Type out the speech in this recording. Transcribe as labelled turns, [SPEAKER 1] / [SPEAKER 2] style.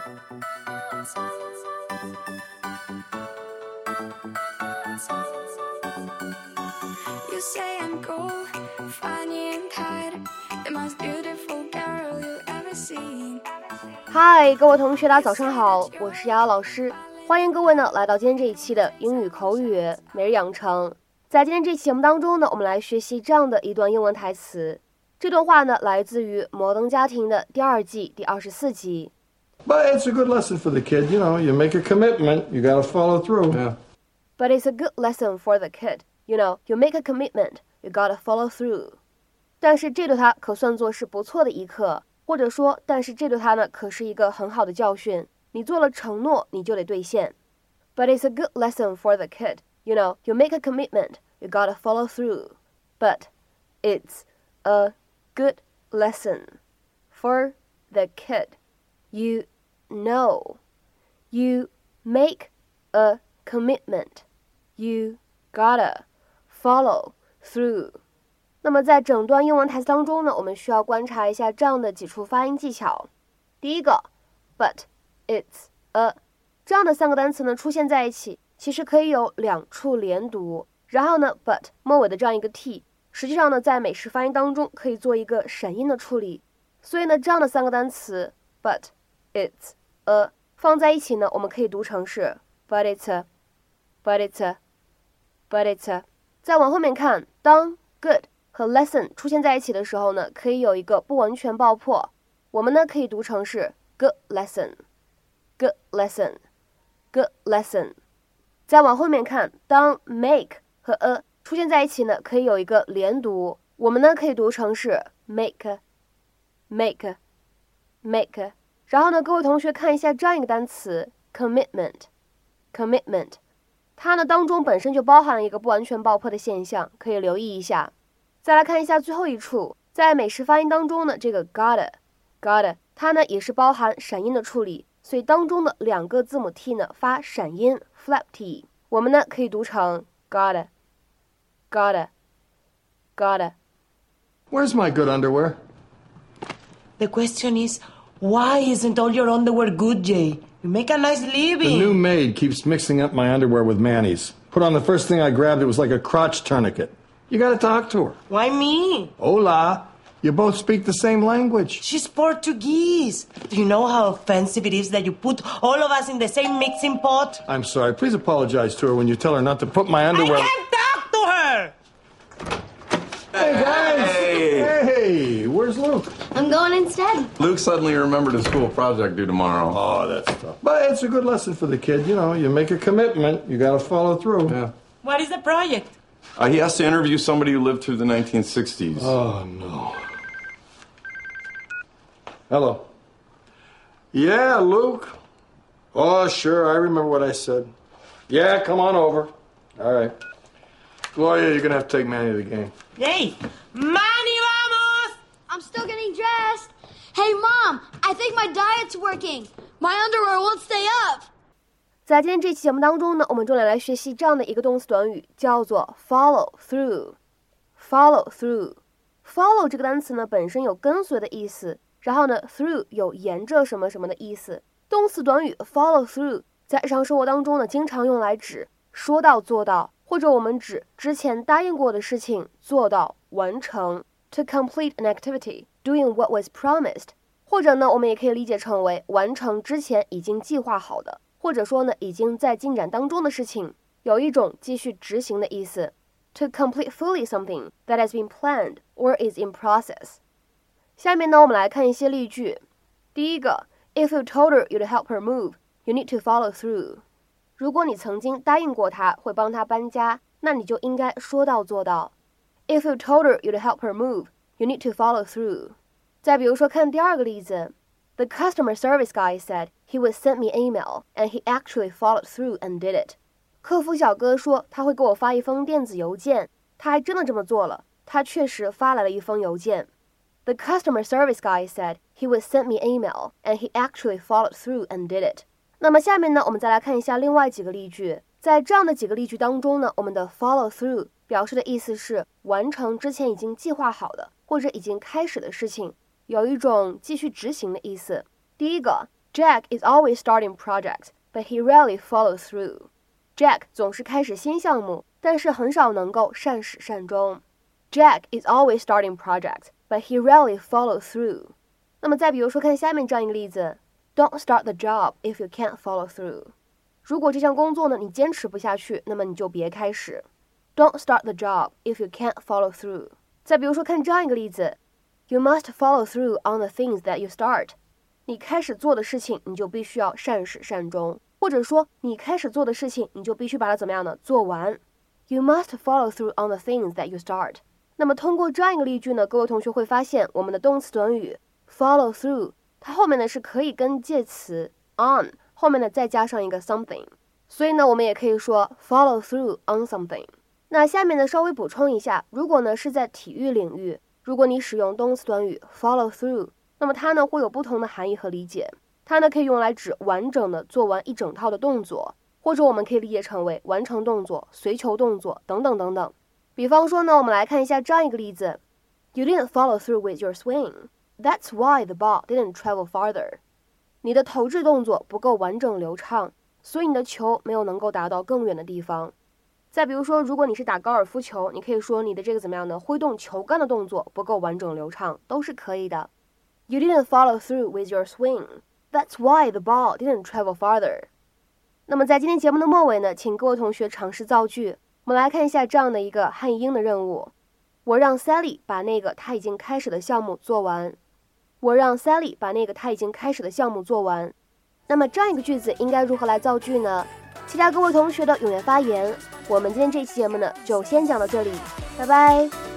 [SPEAKER 1] You say I'm cool, funny and tired, the most beautiful girl you ever seen.
[SPEAKER 2] 嗨，各位同学，大家早上好，我是瑶瑶老师，欢迎各位呢来到今天这一期的英语口语每日养成。在今天这期节目当中呢，我们来学习这样的一段英文台词。这段话呢来自于《摩登家庭》的第二季第二十四集。
[SPEAKER 3] But it's a good lesson for the kid. You know, you make a commitment, you got to follow through. Yeah.
[SPEAKER 2] But it's a good lesson for the kid. You know, you make a commitment, you gotta follow through. 但是这对他可算作是不错的一课，或者说，但是这对他呢可是一个很好的教训。你做了承诺，你就得兑现。But it's a good lesson for the kid. You know, you make a commitment, you gotta follow through. But it's a good lesson for the kid. You know, you make a commitment, you gotta follow through。那么在整段英文台词当中呢，我们需要观察一下这样的几处发音技巧。第一个，but it's a 这样的三个单词呢出现在一起，其实可以有两处连读。然后呢，but 末尾的这样一个 t，实际上呢在美式发音当中可以做一个闪音的处理。所以呢，这样的三个单词 but it's a 放在一起呢，我们可以读成是 but it's，but it's，but it's。再往后面看，当 good 和 lesson 出现在一起的时候呢，可以有一个不完全爆破，我们呢可以读成是 good lesson，good lesson，good lesson。再往后面看，当 make 和 a 出现在一起呢，可以有一个连读，我们呢可以读成是 make，make，make。然后呢，各位同学看一下这样一个单词 commitment，commitment。它呢当中本身就包含了一个不完全爆破的现象，可以留意一下。再来看一下最后一处，在美式发音当中呢，这个 gotta gotta 它呢也是包含闪音的处理，所以当中的两个字母 t 呢发闪音 flap t，我们呢可以读成 gotta gotta gotta。
[SPEAKER 3] Where's my good underwear?
[SPEAKER 4] The question is, why isn't all your underwear good, Jay? You make a nice living.
[SPEAKER 3] The new maid keeps mixing up my underwear with Manny's. Put on the first thing I grabbed, it was like a crotch tourniquet. You got to talk to her.
[SPEAKER 4] Why me?
[SPEAKER 3] Hola. You both speak the same language.
[SPEAKER 4] She's Portuguese. Do you know how offensive it is that you put all of us in the same mixing pot?
[SPEAKER 3] I'm sorry. Please apologize to her when you tell her not to put my underwear.
[SPEAKER 4] can't talk to her!
[SPEAKER 3] Hey, guys. Hey, where's Luke?
[SPEAKER 5] I'm going instead.
[SPEAKER 6] Luke suddenly remembered a school project due tomorrow.
[SPEAKER 3] Oh, that's tough. But it's a good lesson for the kid. You know, you make a commitment, you got to follow through.
[SPEAKER 6] Yeah.
[SPEAKER 4] What is the project?
[SPEAKER 6] Uh, he has to interview somebody who lived through the 1960s.
[SPEAKER 3] Oh, no. Hello. Yeah, Luke. Oh, sure. I remember what I said. Yeah, come on over. All right. Gloria, you're going to have to take Manny to the game.
[SPEAKER 4] Jay! Manny, vamos!
[SPEAKER 5] I'm still getting dressed. Hey, Mom, I think my diet's working. My underwear won't stay up.
[SPEAKER 2] 在今天这期节目当中呢，我们重点来学习这样的一个动词短语，叫做 follow through。follow through。follow 这个单词呢本身有跟随的意思，然后呢 through 有沿着什么什么的意思。动词短语 follow through 在日常生活当中呢，经常用来指说到做到，或者我们指之前答应过的事情做到完成。To complete an activity, doing what was promised，或者呢，我们也可以理解成为完成之前已经计划好的。或者说呢，已经在进展当中的事情，有一种继续执行的意思。To complete fully something that has been planned or is in process。下面呢，我们来看一些例句。第一个，If you told her you'd help her move, you need to follow through。如果你曾经答应过她会帮她搬家，那你就应该说到做到。If you told her you'd help her move, you need to follow through。再比如说，看第二个例子。The customer service guy said he would send me an email, and he actually followed through and did it. 客服小哥说他会给我发一封电子邮件，他还真的这么做了。他确实发来了一封邮件。The customer service guy said he would send me an email, and he actually followed through and did it. 那么下面呢，我们再来看一下另外几个例句。在这样的几个例句当中呢，我们的 follow through 表示的意思是 完成之前已经计划好的或者已经开始的事情。有一种继续执行的意思。第一个 Jack is always starting projects, but he rarely follow through. Jack 总是开始新项目，但是很少能够善始善终。Jack is always starting projects, but he rarely follow through. 那么再比如说，看下面这样一个例子：Don't start the job if you can't follow through. 如果这项工作呢你坚持不下去，那么你就别开始。Don't start the job if you can't follow through. 再比如说，看这样一个例子：You must follow through on the things that you start. 你开始做的事情，你就必须要善始善终，或者说你开始做的事情，你就必须把它怎么样呢？做完。You must follow through on the things that you start。那么通过这样一个例句呢，各位同学会发现，我们的动词短语 follow through，它后面呢是可以跟介词 on 后面呢再加上一个 something，所以呢我们也可以说 follow through on something。 那下面呢稍微补充一下，如果呢是在体育领域，如果你使用动词短语 follow through。那么它呢会有不同的含义和理解，它呢可以用来指完整的做完一整套的动作，或者我们可以理解成为完成动作、随球动作等等等等。比方说呢，我们来看一下这样一个例子：You didn't follow through with your swing. That's why the ball didn't travel farther. 你的投掷动作不够完整流畅，所以你的球没有能够达到更远的地方。再比如说，如果你是打高尔夫球，你可以说你的这个怎么样呢？挥动球杆的动作不够完整流畅，都是可以的。You didn't follow through with your swing. That's why the ball didn't travel farther. 那么在今天节目的末尾呢，请各位同学尝试造句。我们来看一下这样的一个汉译英的任务：我让 Sally 把那个他已经开始的项目做完。我让 Sally 把那个他已经开始的项目做完。那么这样一个句子应该如何来造句呢？期待各位同学的踊跃发言。我们今天这期节目呢，就先讲到这里，拜拜。